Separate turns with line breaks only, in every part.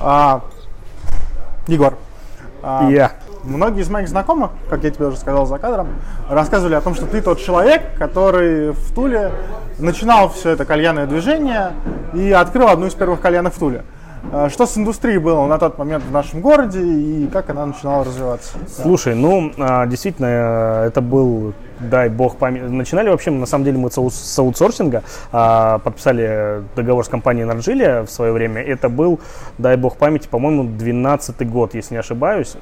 А, Егор.
А, Я.
Многие из моих знакомых, как я тебе уже сказал за кадром, рассказывали о том, что ты тот человек, который в Туле начинал все это кальянное движение и открыл одну из первых кальянов в Туле. А, что с индустрией было на тот момент в нашем городе и как она начинала развиваться?
Слушай, ну, а, действительно, это был дай бог памяти. Начинали вообще, на самом деле, мы с аутсорсинга, а, подписали договор с компанией Наржилия в свое время. Это был, дай бог памяти, по-моему, 12 год, если не ошибаюсь,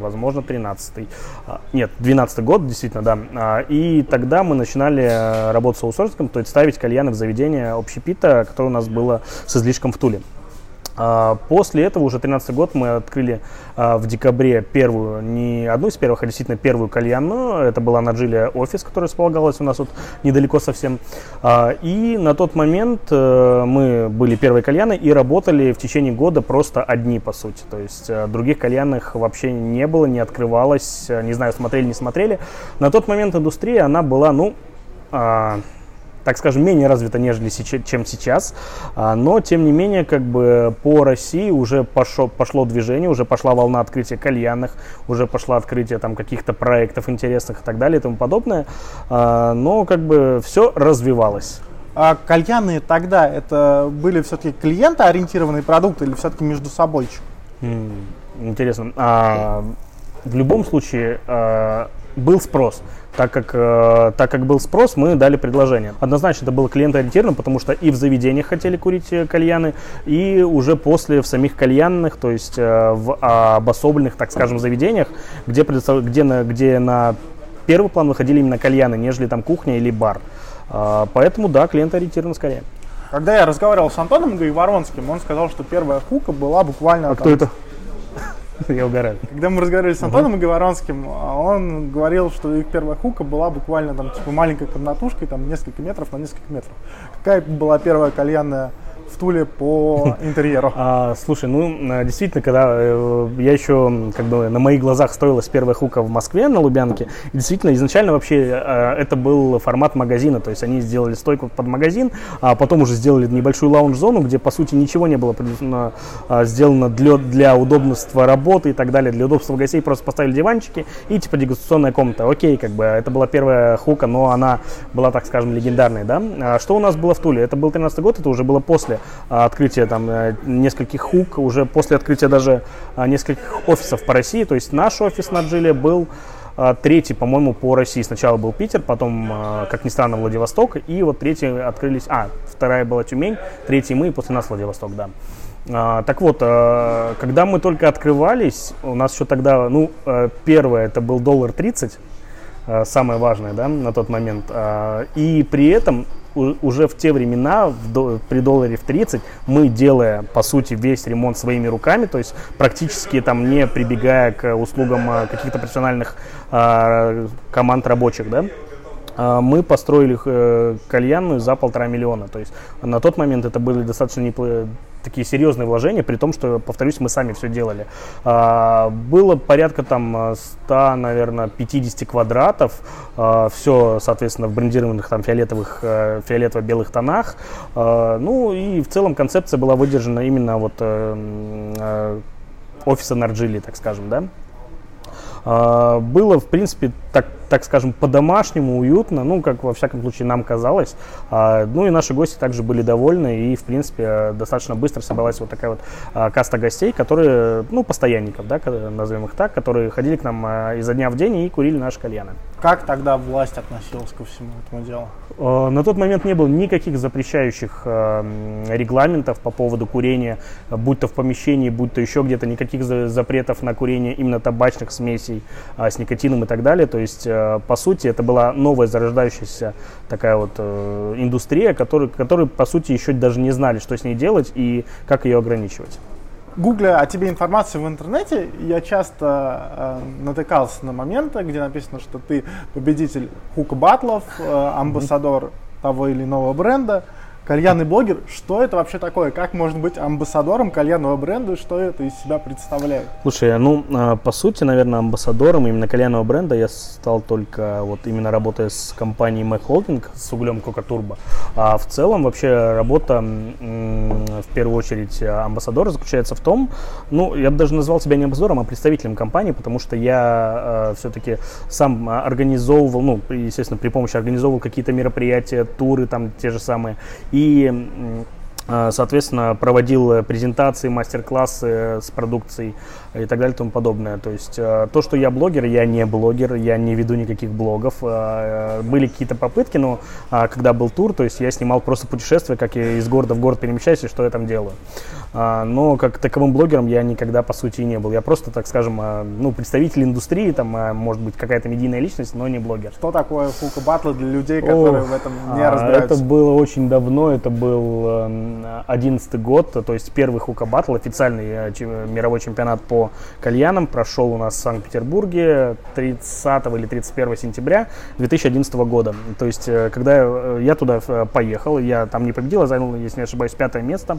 возможно, 13 а, Нет, 12 год, действительно, да. И тогда мы начинали э, работать с аутсорсингом, то есть ставить кальяны в заведение общепита, которое у нас было с излишком в Туле. А, после этого, уже 13 год, мы открыли а, в декабре первую, не одну из первых, а действительно первую кальянную. Это была Наджилия офис, которая располагалась у нас вот недалеко совсем. А, и на тот момент э, мы были первой кальяной и работали в течение года просто одни, по сути. То есть э, других кальянных вообще не было, не открывалось. Не знаю, смотрели, не смотрели. На тот момент индустрия, она была, ну, так скажем, менее развита, нежели чем сейчас. А, но, тем не менее, как бы по России уже пошло, пошло движение, уже пошла волна открытия кальянных, уже пошло открытие там каких-то проектов интересных и так далее и тому подобное. А, но как бы все развивалось.
А кальяны тогда это были все-таки клиентоориентированные продукты или все-таки между собой?
Интересно. А, в любом случае а, был спрос так как, э, так как был спрос, мы дали предложение. Однозначно это было клиентоориентировано, потому что и в заведениях хотели курить э, кальяны, и уже после в самих кальянных, то есть э, в обособленных, так скажем, заведениях, где, где, на, где на первый план выходили именно кальяны, нежели там кухня или бар. Э, поэтому да, клиентоориентировано скорее.
Когда я разговаривал с Антоном Гайворонским, он сказал, что первая хука была буквально...
А там, кто это? Я угораю.
Когда мы разговаривали с Антоном uh-huh. Говоронским, он говорил, что их первая хука была буквально там типа маленькой комнатушкой, там несколько метров на несколько метров. Какая была первая кальянная в Туле по интерьеру?
А, слушай, ну действительно, когда э, я еще как бы на моих глазах строилась первая хука в Москве на Лубянке, действительно изначально вообще э, это был формат магазина, то есть они сделали стойку под магазин, а потом уже сделали небольшую лаунж-зону, где по сути ничего не было а, сделано для, для удобства работы и так далее, для удобства гостей просто поставили диванчики и типа дегустационная комната. Окей, как бы это была первая хука, но она была, так скажем, легендарной, да. А что у нас было в Туле? Это был 13 год, это уже было после после открытия там э, нескольких хук, уже после открытия даже а, нескольких офисов по России. То есть наш офис на Джиле был третий, по-моему, по России. Сначала был Питер, потом, как ни странно, Владивосток, и вот третий открылись, а, вторая была Тюмень, третий мы, и после нас Владивосток, да. Так вот, когда мы только открывались, у нас еще тогда, ну, первое, это был доллар 30, самое важное, да, на тот момент. И при этом уже в те времена, в, при долларе в 30, мы, делая, по сути, весь ремонт своими руками, то есть практически там не прибегая к услугам а, каких-то профессиональных а, команд рабочих, да, а, мы построили э, кальянную за полтора миллиона. То есть на тот момент это были достаточно неплохие такие серьезные вложения, при том, что, повторюсь, мы сами все делали. А, было порядка там 100, наверное, 50 квадратов, а, все, соответственно, в брендированных там фиолетовых, э, фиолетово-белых тонах. Ну и в целом концепция была выдержана именно вот э, э, офиса Нарджили, так скажем, да. Было, в принципе, так так скажем, по-домашнему, уютно, ну, как во всяком случае нам казалось. А, ну и наши гости также были довольны, и, в принципе, достаточно быстро собралась вот такая вот а, каста гостей, которые, ну, постоянников, да, назовем их так, которые ходили к нам а, изо дня в день и курили наши кальяны.
Как тогда власть относилась ко всему этому делу?
На тот момент не было никаких запрещающих регламентов по поводу курения, будь то в помещении, будь то еще где-то, никаких запретов на курение именно табачных смесей с никотином и так далее. То есть Э, по сути, это была новая зарождающаяся такая вот э, индустрия, которая, которая, по сути, еще даже не знали, что с ней делать и как ее ограничивать.
Гугля о тебе информацию в интернете, я часто э, натыкался на моменты, где написано, что ты победитель хука батлов, э, амбассадор того или иного бренда. Кальянный блогер. Что это вообще такое? Как можно быть амбассадором кальянного бренда? Что это из себя представляет?
Слушай, ну, а, по сути, наверное, амбассадором именно кальянного бренда я стал только вот именно работая с компанией Mac Holding, с углем Coca Turbo. А в целом вообще работа, в первую очередь, амбассадора заключается в том, ну, я бы даже назвал себя не амбассадором, а представителем компании, потому что я э, все-таки сам организовывал, ну, естественно, при помощи организовывал какие-то мероприятия, туры там те же самые, и соответственно, проводил презентации, мастер-классы с продукцией и так далее и тому подобное. То есть а, то, что я блогер, я не блогер, я не веду никаких блогов. А, были какие-то попытки, но когда был тур, то есть я снимал просто путешествия, как я из города в город перемещаюсь и что я там делаю. Но как таковым блогером я никогда, по сути, не был. Я просто, так скажем, ну, представитель индустрии, там, может быть, какая-то медийная личность, но не блогер.
Что такое фука батлы для людей, которые Ох, в этом не разбираются?
Это было очень давно, это был эм, 2011 год, то есть первый хука батл, официальный э, мировой чемпионат по кальянам прошел у нас в Санкт-Петербурге 30 или 31 сентября 2011 года. То есть, э, когда э, я туда поехал, я там не победил, я занял, если не ошибаюсь, пятое место.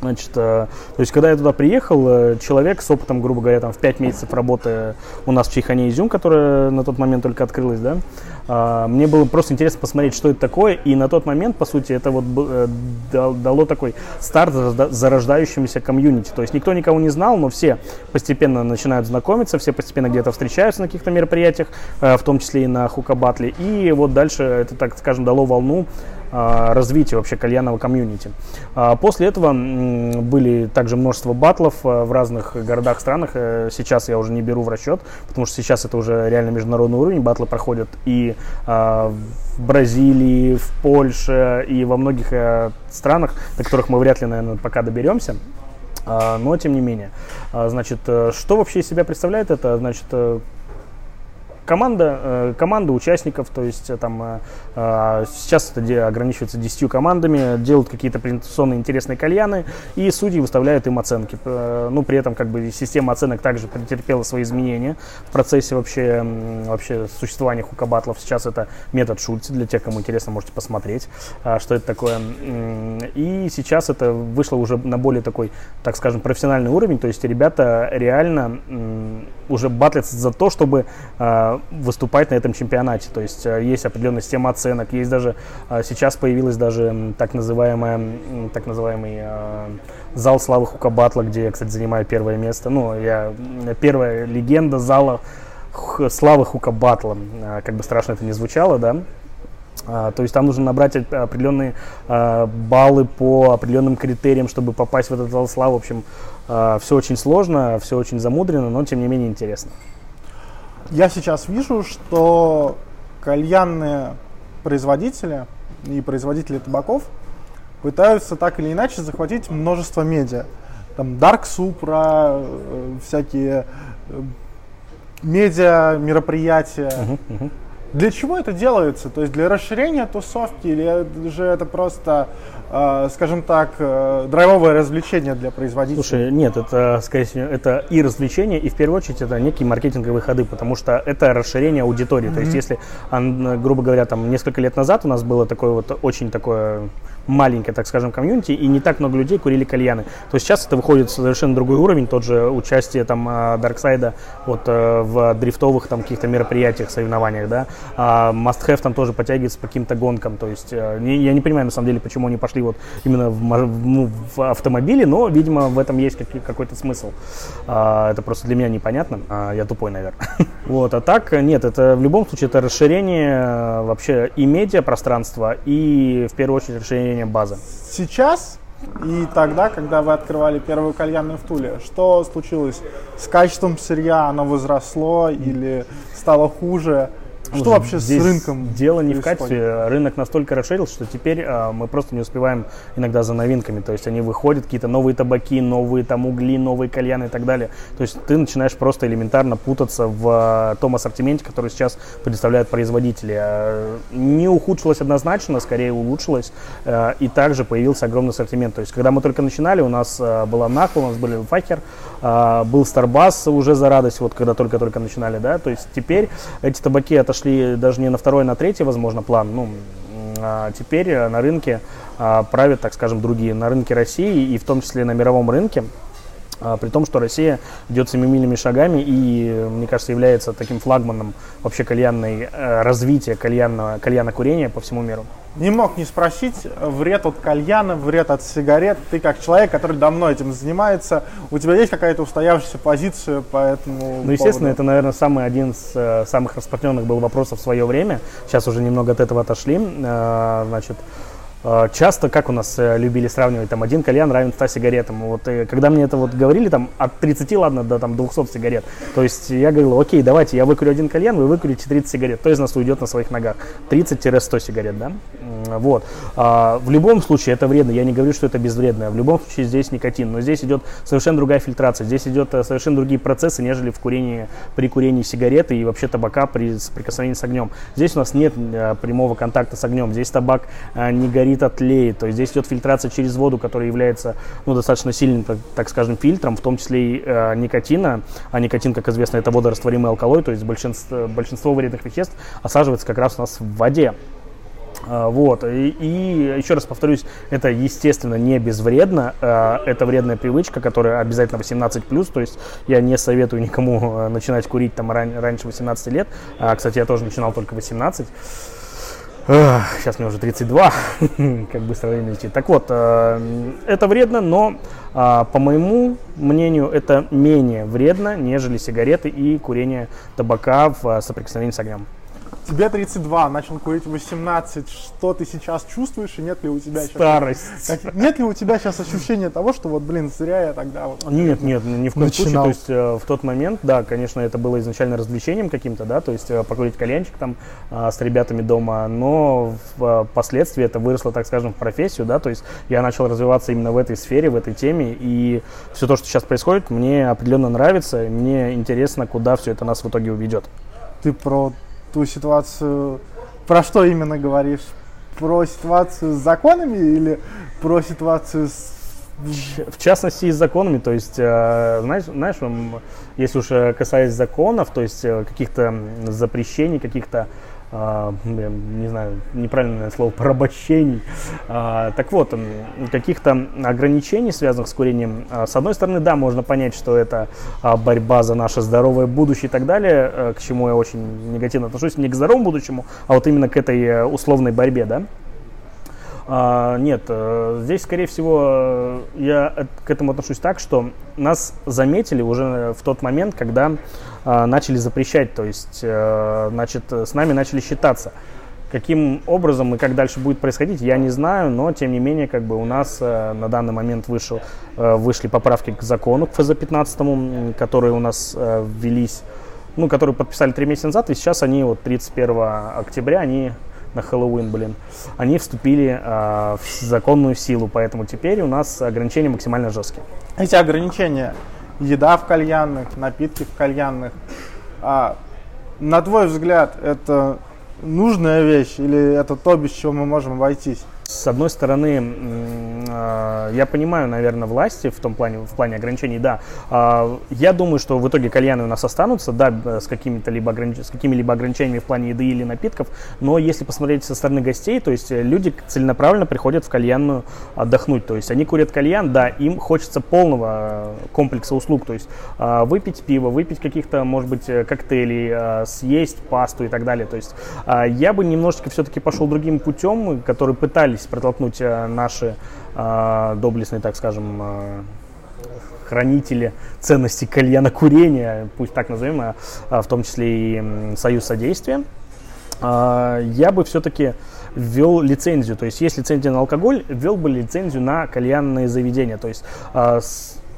Значит, то есть, когда я туда приехал, человек с опытом, грубо говоря, там, в 5 месяцев работы у нас в Чайхане Изюм, которая на тот момент только открылась, да, а, мне было просто интересно посмотреть, что это такое, и на тот момент, по сути, это вот э, дало такой старт зарождающемуся комьюнити. То есть никто никого не знал, но все постепенно начинают знакомиться, все постепенно где-то встречаются на каких-то мероприятиях, э, в том числе и на хукабатле. И вот дальше это, так скажем, дало волну а, развития вообще кальянного комьюнити. А, после этого были также множество батлов э, в разных городах, странах. Сейчас я уже не беру в расчет, потому что сейчас это уже реально международный уровень. Батлы проходят и а, в Бразилии, в Польше и во многих э, странах, до которых мы вряд ли, наверное, пока доберемся. А, но тем не менее, а, значит, э, что вообще из себя представляет это? Значит, э, команда, э, команда участников, то есть э, там э, сейчас это ограничивается 10 командами, делают какие-то презентационные интересные кальяны, и судьи выставляют им оценки. Ну, при этом как бы система оценок также претерпела свои изменения в процессе вообще, вообще существования хукабатлов. Сейчас это метод Шульца, для тех, кому интересно, можете посмотреть, что это такое. И сейчас это вышло уже на более такой, так скажем, профессиональный уровень, то есть ребята реально уже батлятся за то, чтобы выступать на этом чемпионате. То есть э, есть определенная система оценок, есть даже э, сейчас появилась даже так называемая так называемый э, зал славы Хука Батла, где я, кстати, занимаю первое место. Ну, я первая легенда зала славы Хука Батла, как бы страшно это не звучало, да. то есть там нужно набрать определенные баллы по определенным критериям, чтобы попасть в этот зал славы. В общем, все очень сложно, все очень замудрено, но тем не менее интересно
я сейчас вижу, что кальянные производители и производители табаков пытаются так или иначе захватить множество медиа. Там Dark Supra, э, всякие э, медиа, мероприятия. Uh-huh, uh-huh. Для чего это делается? То есть для расширения тусовки или же это просто э, скажем так, э, драйвовое развлечение для производителя?
Слушай, нет, это, скорее всего, это и развлечение, и в первую очередь это некие маркетинговые ходы, потому что это расширение аудитории. Mm-hmm. То есть если, грубо говоря, там несколько лет назад у нас было такое вот очень такое маленькое, так скажем, комьюнити, и не так много людей курили кальяны. То есть сейчас это выходит совершенно другой уровень, тот же участие там Дарксайда вот э, в дрифтовых там каких-то мероприятиях, соревнованиях, да, а Must Have там тоже подтягивается по каким-то гонкам, то есть э, я не понимаю на самом деле, почему они пошли вот именно в, ну, в автомобиле, но, видимо, в этом есть какой-то смысл. А, это просто для меня непонятно, а, я тупой, наверное. Вот, а так, нет, это в любом случае это расширение э, вообще и медиа пространства, и в первую очередь расширение изменения базы?
Сейчас и тогда, когда вы открывали первую кальянную в Туле, что случилось с качеством сырья? Оно возросло или стало хуже? Что вообще с рынком?
Дело не в качестве. Рынок настолько расширился, что теперь а, мы просто не успеваем иногда за новинками. То есть они выходят, какие-то новые табаки, новые там угли, новые кальяны и так далее. То есть ты начинаешь просто элементарно путаться в а, том ассортименте, который сейчас предоставляют производители. А, не ухудшилось однозначно, скорее улучшилось. А, и также появился огромный ассортимент. То есть когда мы только начинали, у нас а, была Нахла, у нас были Фахер, а, был Старбас уже за радость, вот когда только-только начинали, да. То есть теперь эти табаки отошли отошли даже не на второй, а на третий, возможно, план. Ну, А теперь на рынке а, правят, так скажем, другие. На рынке России и в том числе на мировом рынке при том, что Россия идет семимильными шагами и, мне кажется, является таким флагманом вообще кальянной, э, развития кальянного, кальяна-курения по всему миру.
Не мог не спросить, вред от кальяна, вред от сигарет. Ты как человек, который давно этим занимается, у тебя есть какая-то устоявшаяся позиция по этому
Ну, естественно, поводу? это, наверное, самый один из э, самых распространенных был вопросов в свое время. Сейчас уже немного от этого отошли. Э, значит, а, часто, как у нас э, любили сравнивать, там, один кальян равен 100 сигаретам. Вот, и когда мне это вот говорили, там, от 30, ладно, до там, 200 сигарет, то есть я говорил, окей, давайте, я выкурю один кальян, вы выкурите 30 сигарет, кто из нас уйдет на своих ногах? 30-100 сигарет, да? Вот. А, в любом случае это вредно, я не говорю, что это безвредно, в любом случае здесь никотин, но здесь идет совершенно другая фильтрация, здесь идет э, совершенно другие процессы, нежели в курении, при курении сигареты и вообще табака при соприкосновении с огнем. Здесь у нас нет э, прямого контакта с огнем, здесь табак не горит горит, отлеет. То есть здесь идет фильтрация через воду, которая является ну, достаточно сильным, так, так скажем, фильтром, в том числе и э, никотина. А никотин, как известно, это водорастворимый алкалой, то есть большинство, большинство вредных веществ осаживается как раз у нас в воде. А, вот. И, и еще раз повторюсь, это, естественно, не безвредно. А, это вредная привычка, которая обязательно 18+. То есть я не советую никому э, начинать курить там ран, раньше 18 лет. А, кстати, я тоже начинал только 18. Сейчас мне уже 32, как быстро время летит. Так вот, э, это вредно, но а, по моему мнению, это менее вредно, нежели сигареты и курение табака в э, соприкосновении с огнем.
Тебе 32, начал курить 18. Что ты сейчас чувствуешь и нет ли у тебя
Старость.
Сейчас, как, нет ли у тебя сейчас ощущения того, что вот, блин, зря я тогда вот...
Нет, нет, ни в коем начинал. случае. То есть э, в тот момент, да, конечно, это было изначально развлечением каким-то, да, то есть э, покурить кальянчик там э, с ребятами дома, но впоследствии это выросло, так скажем, в профессию, да, то есть я начал развиваться именно в этой сфере, в этой теме, и все то, что сейчас происходит, мне определенно нравится, мне интересно, куда все это нас в итоге уведет.
Ты про ту ситуацию, про что именно говоришь? Про ситуацию с законами или про ситуацию с
в частности, и с законами, то есть, э, знаешь, знаешь, если уж э, касаясь законов, то есть э, каких-то запрещений, каких-то а, не знаю, неправильное слово, порабощений. А, так вот, каких-то ограничений, связанных с курением, а, с одной стороны, да, можно понять, что это борьба за наше здоровое будущее и так далее, э, к чему я очень негативно отношусь, не к здоровому будущему, а вот именно к этой э, условной борьбе, да. А, нет, э, здесь, скорее всего, я к этому отношусь так, что нас заметили уже в тот момент, когда а, начали запрещать, то есть, а, значит, с нами начали считаться. Каким образом и как дальше будет происходить, я не знаю, но тем не менее, как бы у нас э, на данный момент вышел, э, вышли поправки к закону, к ФЗ-15, которые у нас э, ввелись, ну, которые подписали три месяца назад, и сейчас они вот 31 октября, они на Хэллоуин, блин, они вступили э, в законную силу, поэтому теперь у нас ограничения максимально жесткие.
Эти ограничения, еда в кальянных, напитки в кальянных, а, на твой взгляд, это нужная вещь или это то, без чего мы можем обойтись?
С одной стороны, а, я понимаю, наверное, власти в том плане, в плане ограничений, да. А, я думаю, что в итоге кальяны у нас останутся, да, с какими-то либо огранич... с какими-либо ограничениями в плане еды или напитков, но если посмотреть со стороны гостей, то есть люди целенаправленно приходят в кальянную отдохнуть, то есть они курят кальян, да, им хочется полного комплекса услуг, то есть а, выпить пиво, выпить каких-то, может быть, коктейлей, съесть пасту и так далее, то есть я бы немножечко все-таки пошел другим путем, который пытались пытались протолкнуть э, наши э, доблестные, так скажем, э, хранители ценностей кальяна-курения, пусть так назовем, а, а в том числе и Союз содействия, э, я бы все-таки ввел лицензию. То есть есть лицензия на алкоголь, ввел бы лицензию на кальянные заведения. То есть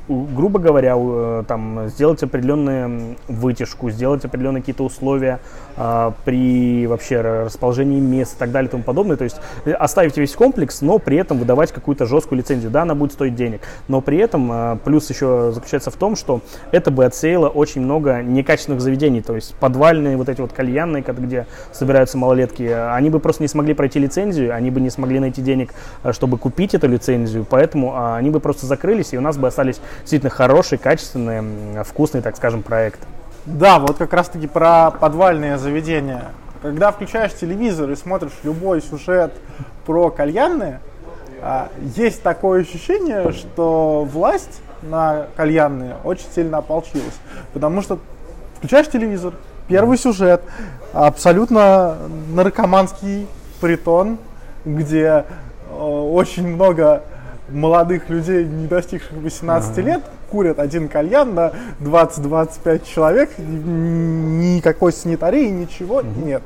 грубо говоря, э, там, сделать определенную вытяжку, сделать определенные какие-то условия а, при вообще расположении мест и так далее и тому подобное. То есть э, оставить весь комплекс, но при этом выдавать какую-то жесткую лицензию. Да, она будет стоить денег, но при этом а, плюс еще заключается в том, что это бы отсеяло очень много некачественных заведений. То есть подвальные вот эти вот кальянные, где собираются малолетки, они бы просто не смогли пройти лицензию, они бы не смогли найти денег, э, чтобы купить эту лицензию, поэтому а, они бы просто закрылись, и у нас бы остались действительно хороший, качественный, вкусный, так скажем, проект.
Да, вот как раз таки про подвальные заведения. когда включаешь телевизор и смотришь любой сюжет про кальянные, а, есть такое ощущение, что власть на кальянные очень сильно ополчилась. Потому что включаешь телевизор, первый сюжет, абсолютно наркоманский притон, где э, очень много молодых людей, не достигших 18 ага. лет, курят один кальян на 20-25 человек, никакой санитарии, ничего угу. нет.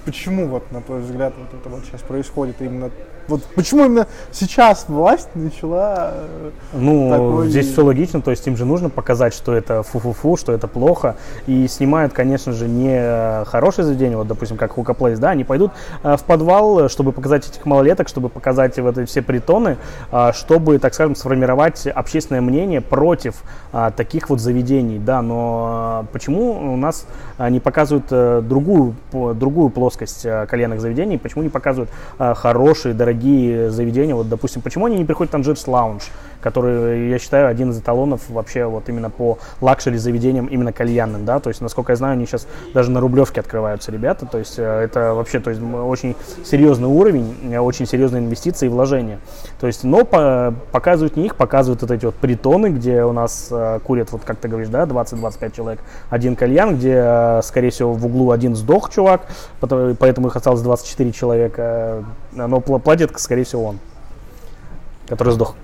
Э, почему, вот, на твой взгляд, вот это вот сейчас происходит именно вот почему именно сейчас власть начала
э, Ну, такой... здесь все логично, то есть им же нужно показать, что это фу-фу-фу, что это плохо, и снимают, конечно же, не хорошее заведение, вот, допустим, как Place, да, они пойдут э, в подвал, чтобы показать этих малолеток, чтобы показать вот эти все притоны, э, чтобы, так скажем, сформировать общественное мнение против таких вот заведений, да, но почему у нас не показывают другую, другую плоскость кальянных заведений, почему не показывают хорошие, дорогие заведения, вот, допустим, почему они не приходят в Tangiers Lounge, который, я считаю, один из эталонов вообще вот именно по luxury заведениям, именно кальянным, да, то есть, насколько я знаю, они сейчас даже на Рублевке открываются ребята, то есть, э, это вообще, то есть, очень серьезный уровень, э, очень серьезные инвестиции и вложения, то есть, но по, показывают не их, показывают вот эти вот притоны, где у нас э, курят, вот как ты говоришь, да, 20-25 человек, один кальян, где, э, скорее всего, в углу один сдох чувак, поэтому их осталось 24 человека, но платит, скорее всего, он, который сдох.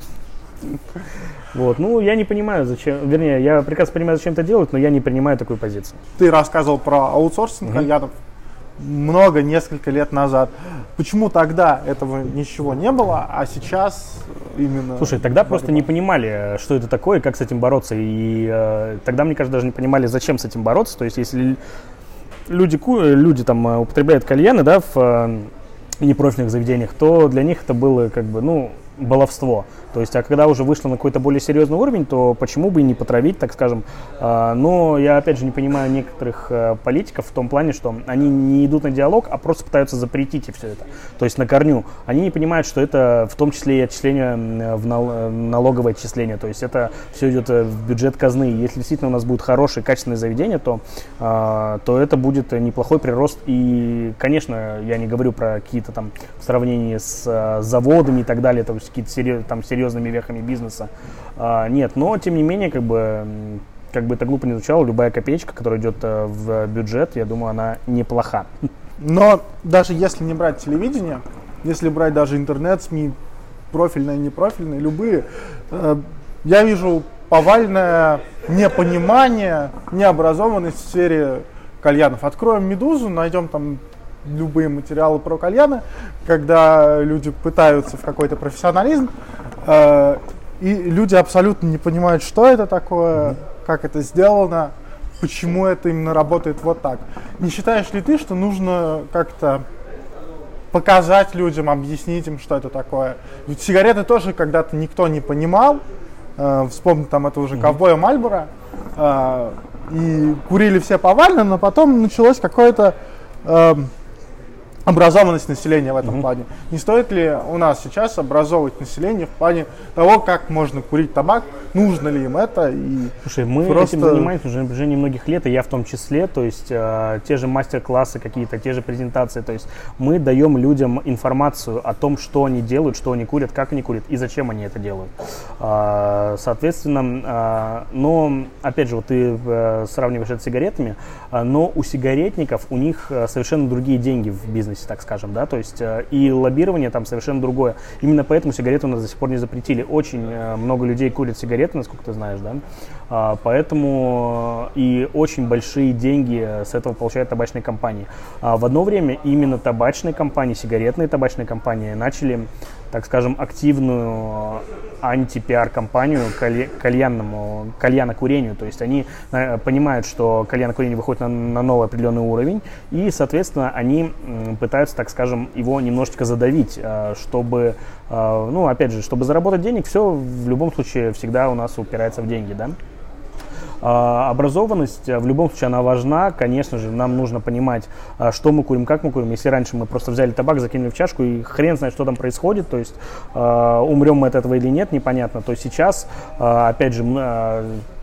Вот. Ну, я не понимаю, зачем, вернее, я прекрасно понимаю, зачем это делают, но я не принимаю такую позицию.
Ты рассказывал про аутсорсинг угу. кальянов много, несколько лет назад. Почему тогда этого ничего не было, а сейчас именно...
Слушай, тогда просто не понимали, что это такое, как с этим бороться. И э, тогда, мне кажется, даже не понимали, зачем с этим бороться. То есть, если люди, люди там э, употребляют кальяны, да, в э, непрофильных заведениях, то для них это было как бы, ну, баловство. То есть, а когда уже вышло на какой-то более серьезный уровень, то почему бы и не потравить, так скажем. А, но я, опять же, не понимаю некоторых э, политиков в том плане, что они не идут на диалог, а просто пытаются запретить и все это. То есть, на корню. Они не понимают, что это в том числе и отчисление в налоговое отчисление. То есть, это все идет э, в бюджет казны. Если действительно у нас будет хорошее, качественное заведение, то, а, то это будет неплохой прирост. И, конечно, я не говорю про какие-то там в сравнении с э, заводами и так далее, то есть какие-то там серьезные серьезными вехами бизнеса. А, нет, но тем не менее, как бы, как бы это глупо не звучало, любая копеечка, которая идет э, в бюджет, я думаю, она неплоха.
Но даже если не брать телевидение, если брать даже интернет, СМИ, профильные, непрофильные, любые, э, я вижу повальное непонимание, необразованность в сфере кальянов. Откроем «Медузу», найдем там любые материалы про кальяны, когда люди пытаются в какой-то профессионализм, э, и люди абсолютно не понимают, что это такое, как это сделано, почему это именно работает вот так. Не считаешь ли ты, что нужно как-то показать людям, объяснить им, что это такое? Ведь сигареты тоже когда-то никто не понимал. Э, вспомни там этого уже ковбоя Мальбора. Э, и курили все повально, но потом началось какое-то э, образованность населения в этом угу. плане. Не стоит ли у нас сейчас образовывать население в плане того, как можно курить табак, нужно ли им это? И
Слушай, мы просто... этим занимаемся уже на протяжении многих лет, и я в том числе, то есть э, те же мастер-классы какие-то, те же презентации, то есть мы даем людям информацию о том, что они делают, что они курят, как они курят и зачем они это делают. Э, соответственно, э, но, опять же, вот ты э, сравниваешь это с сигаретами, э, но у сигаретников, у них э, совершенно другие деньги в бизнесе бизнесе, так скажем, да, то есть э, и лоббирование там совершенно другое. Именно поэтому сигареты у нас до сих пор не запретили. Очень э, много людей курят сигареты, насколько ты знаешь, да, а, поэтому э, и очень большие деньги с этого получают табачные компании. А в одно время именно табачные компании, сигаретные табачные компании начали так скажем, активную анти-пиар-компанию кальянному, кальянокурению. То есть они э, понимают, что кальянокурение выходит на, на новый определенный уровень, и, соответственно, они пытаются, так скажем, его немножечко задавить, э, чтобы, э, ну, опять же, чтобы заработать денег, все в любом случае всегда у нас упирается в деньги, да. А, образованность э, в любом случае она важна. Конечно же, нам нужно понимать, а, что мы курим, как мы курим. Если раньше мы просто взяли табак, закинули в чашку и хрен знает, что там происходит, то есть а, умрем мы от этого или нет, непонятно. То сейчас, опять же,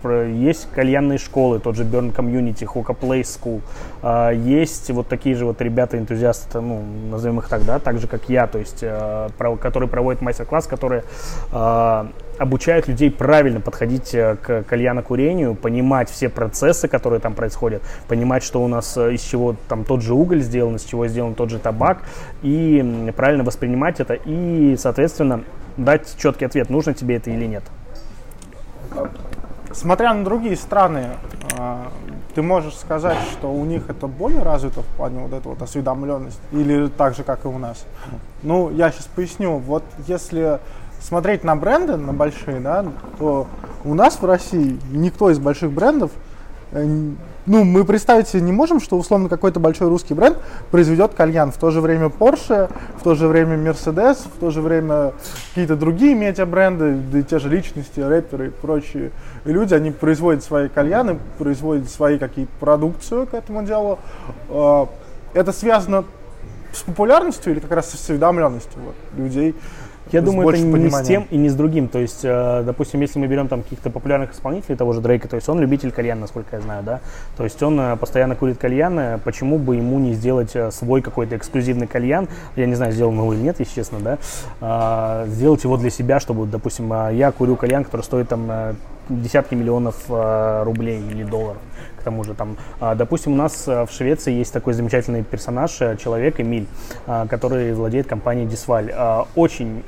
есть кальянные школы, тот же Burn Community, Hoka Place School. А, есть вот такие же вот ребята-энтузиасты, ну, назовем их так, да, так же, как я, то есть, э, которые проводят мастер-класс, которые обучают людей правильно подходить э, к кальянокурению, понимать все процессы, которые там происходят, понимать, что у нас э, из чего там тот же уголь сделан, из чего сделан тот же табак, и правильно воспринимать это, и, соответственно, дать четкий ответ, нужно тебе это или нет.
Смотря на другие страны, а, ты можешь сказать, что у них это более развито в плане вот этой вот осведомленности, или так же, как и у нас? Ну, я сейчас поясню. Вот если смотреть на бренды, на большие, да, то у нас в России никто из больших брендов э, ну, мы представить себе не можем, что условно какой-то большой русский бренд произведет кальян. В то же время Porsche, в то же время Mercedes, в то же время какие-то другие медиабренды, да и те же личности, рэперы и прочие люди, они производят свои кальяны, производят свои какие-то продукцию к этому делу. А, это связано с популярностью или как раз с осведомленностью вот, людей
я думаю, это не с тем и не с другим. То есть, э, допустим, если мы берем там каких-то популярных исполнителей, того же Дрейка, то есть он любитель кальяна, насколько я знаю, да. То есть он э, постоянно курит кальяны, почему бы ему не сделать э, свой какой-то эксклюзивный кальян, я не знаю, сделал его или нет, если честно, да, а, сделать его для себя, чтобы, допустим, я курю кальян, который стоит там десятки миллионов рублей или долларов тому же там, а, допустим, у нас в Швеции есть такой замечательный персонаж, человек Эмиль, который владеет компанией Дисваль. Очень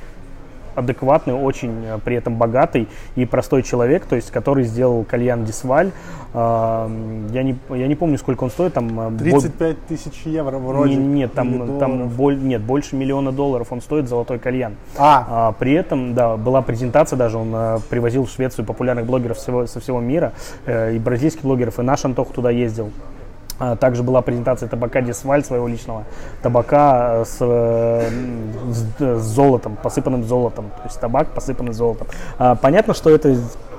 адекватный, очень э, при этом богатый и простой человек, то есть который сделал кальян Дисваль. А, я не, я не помню, сколько он стоит. Там,
35 э, тысяч евро вроде.
Не, нет, там, там боль, нет, больше миллиона долларов он стоит, золотой кальян. А. а при этом, да, была презентация даже, он а, привозил в Швецию популярных блогеров всего, со всего мира, э, и бразильских блогеров, и наш Антох туда ездил. А, также была презентация табака Дисваль, своего личного табака с, с, с золотом, посыпанным золотом. То есть табак, посыпанный золотом. А, понятно, что это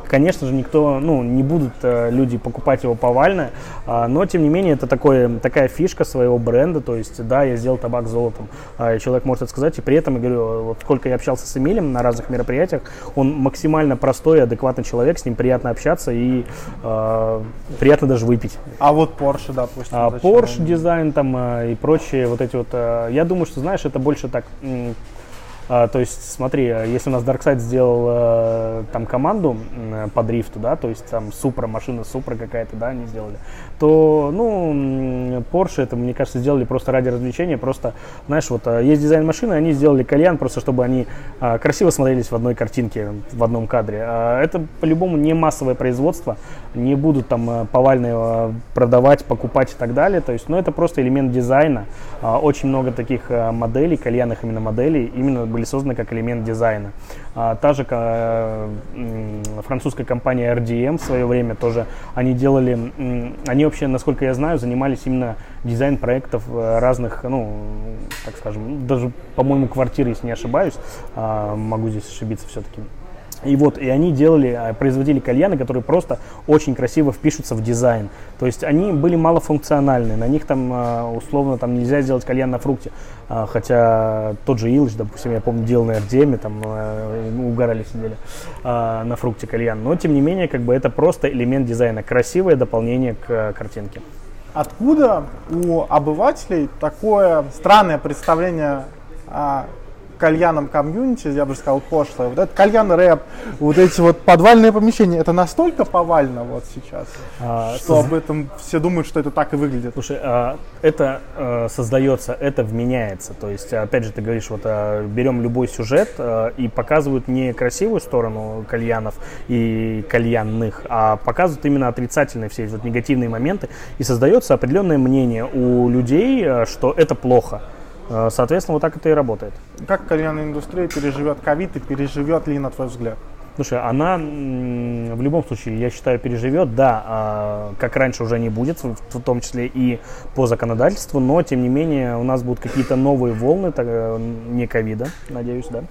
конечно же, никто, ну, не будут э, люди покупать его повально, э, но, тем не менее, это такое, такая фишка своего бренда, то есть, да, я сделал табак золотом, э, человек может это сказать, и при этом, я говорю, вот сколько я общался с Эмилем на разных мероприятиях, он максимально простой, адекватный человек, с ним приятно общаться и э, приятно даже выпить.
А вот Porsche, допустим?
А, Porsche дизайн там э, и прочие вот эти вот, э, я думаю, что, знаешь, это больше так а, то есть, смотри, если у нас Darkseid сделал э, там команду э, по дрифту, да, то есть там Супра, машина Супра какая-то, да, они сделали, то, ну, Porsche это, мне кажется, сделали просто ради развлечения, просто, знаешь, вот э, есть дизайн машины, они сделали кальян просто, чтобы они э, красиво смотрелись в одной картинке, в одном кадре. Э, это по-любому не массовое производство, не будут там э, повально продавать, покупать и так далее, то есть, ну, это просто элемент дизайна. Э, очень много таких моделей, кальянных именно моделей, именно были созданы как элемент дизайна. А, та же э, французская компания RDM в свое время тоже, они делали, они вообще, насколько я знаю, занимались именно дизайн проектов э, разных, ну, так скажем, даже, по-моему, квартиры, если не ошибаюсь, а, могу здесь ошибиться все-таки. И вот, и они делали, а, производили кальяны, которые просто очень красиво впишутся в дизайн. То есть они были малофункциональны, на них там а, условно там нельзя сделать кальян на фрукте. А, хотя тот же Илыч, допустим, я помню, делал на RDM, там угорали сидели на фрукте кальян. Но тем не менее, как бы это просто элемент дизайна, красивое дополнение к картинке.
Откуда у обывателей такое странное представление о кальяном комьюнити, я бы сказал, пошлое. Вот этот кальян рэп, вот эти вот подвальные помещения, это настолько повально вот сейчас, а, что соз... об этом все думают, что это так и выглядит.
Слушай, а, это а, создается, это вменяется. То есть, опять же, ты говоришь, вот а, берем любой сюжет а, и показывают не красивую сторону кальянов и кальянных, а показывают именно отрицательные все эти вот негативные моменты. И создается определенное мнение у людей, а, что это плохо. Э, соответственно, вот так это и работает.
Как кальянная индустрия переживет ковид и переживет ли, на твой взгляд?
Слушай, она в любом случае, я считаю, переживет, да, а, как раньше уже не будет, в том числе и по законодательству, но, тем не менее, у нас будут какие-то новые волны, э, не ковида, надеюсь, да,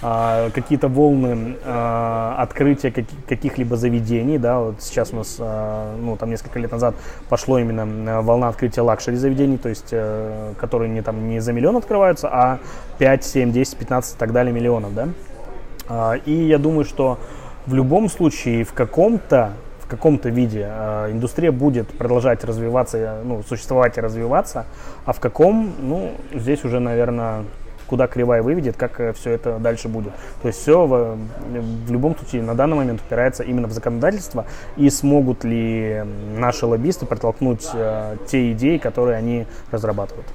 а, какие-то волны а, открытия каких-либо заведений, да, вот сейчас у нас, ну, там несколько лет назад пошло именно волна открытия luxury заведений, то есть, э, которые не там не за миллион открываются, а 5, 7, 10, 15 и так далее миллионов, да, и я думаю, что в любом случае в каком-то каком-то виде э, индустрия будет продолжать развиваться, ну, существовать и развиваться, а в каком, ну, здесь уже, наверное, куда кривая выведет, как э, все это дальше будет. То есть все в, в любом случае на данный момент упирается именно в законодательство и смогут ли наши лоббисты протолкнуть э, те идеи, которые они разрабатывают.